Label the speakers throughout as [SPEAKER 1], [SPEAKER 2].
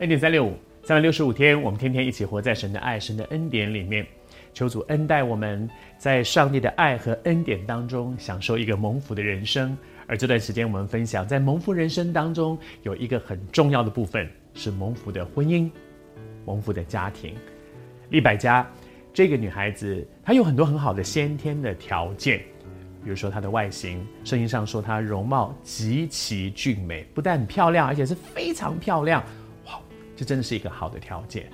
[SPEAKER 1] 恩典三六五，三百六十五天，我们天天一起活在神的爱、神的恩典里面。求主恩待我们，在上帝的爱和恩典当中，享受一个蒙福的人生。而这段时间，我们分享在蒙福人生当中有一个很重要的部分，是蒙福的婚姻、蒙福的家庭。利百家这个女孩子，她有很多很好的先天的条件，比如说她的外形，圣经上说她容貌极其俊美，不但漂亮，而且是非常漂亮。这真的是一个好的条件。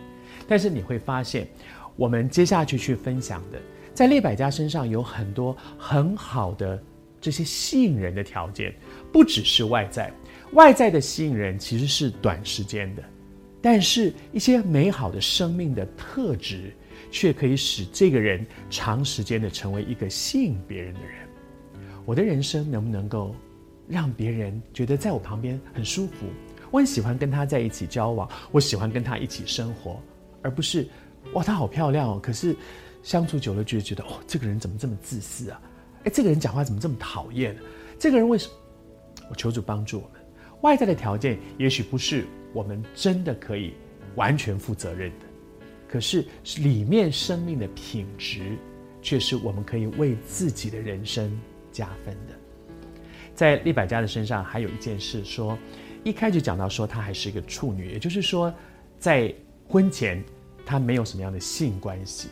[SPEAKER 1] 但是你会发现。我们接下去去分享的，在列百家身上有很多很好的这些吸引人的条件，不只是外在，外在的吸引人其实是短时间的，但是一些美好的生命的特质，却可以使这个人长时间的成为一个吸引别人的人。我的人生能不能够让别人觉得在我旁边很舒服？我很喜欢跟他在一起交往，我喜欢跟他一起生活，而不是。哇，她好漂亮哦！可是相处久了，就会觉得哦，这个人怎么这么自私啊？哎，这个人讲话怎么这么讨厌？这个人为什么？我求主帮助我们。外在的条件也许不是我们真的可以完全负责任的，可是里面生命的品质，却是我们可以为自己的人生加分的。在利百加的身上，还有一件事说，一开始讲到说她还是一个处女，也就是说，在婚前。他没有什么样的性关系，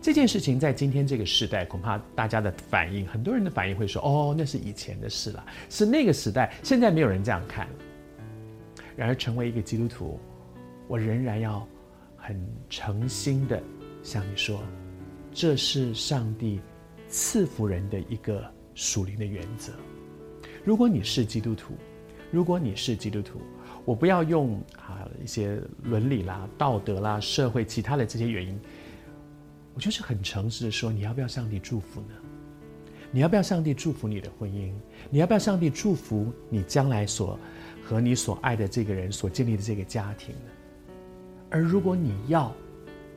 [SPEAKER 1] 这件事情在今天这个时代，恐怕大家的反应，很多人的反应会说：“哦，那是以前的事了，是那个时代，现在没有人这样看。”然而，成为一个基督徒，我仍然要很诚心的向你说，这是上帝赐福人的一个属灵的原则。如果你是基督徒，如果你是基督徒。我不要用啊一些伦理啦、道德啦、社会其他的这些原因，我就是很诚实的说，你要不要上帝祝福呢？你要不要上帝祝福你的婚姻？你要不要上帝祝福你将来所和你所爱的这个人所建立的这个家庭呢？而如果你要，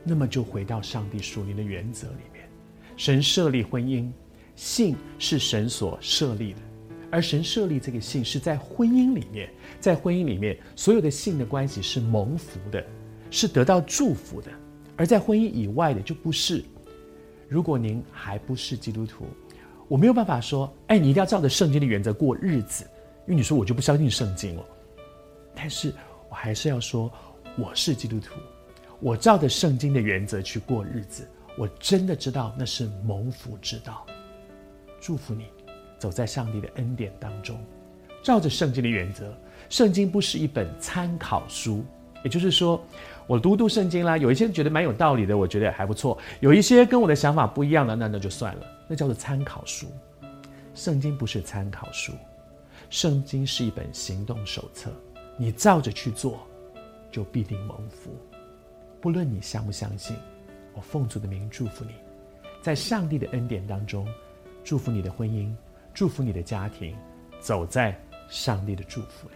[SPEAKER 1] 那么就回到上帝属灵的原则里面，神设立婚姻，性是神所设立的。而神设立这个性是在婚姻里面，在婚姻里面，所有的性的关系是蒙福的，是得到祝福的；而在婚姻以外的就不是。如果您还不是基督徒，我没有办法说，哎，你一定要照着圣经的原则过日子，因为你说我就不相信圣经了。但是我还是要说，我是基督徒，我照着圣经的原则去过日子，我真的知道那是蒙福之道。祝福你。走在上帝的恩典当中，照着圣经的原则。圣经不是一本参考书，也就是说，我读读圣经啦，有一些觉得蛮有道理的，我觉得还不错；有一些跟我的想法不一样的，那那就算了，那叫做参考书。圣经不是参考书，圣经是一本行动手册，你照着去做，就必定蒙福。不论你相不相信，我奉主的名祝福你，在上帝的恩典当中，祝福你的婚姻。祝福你的家庭，走在上帝的祝福里。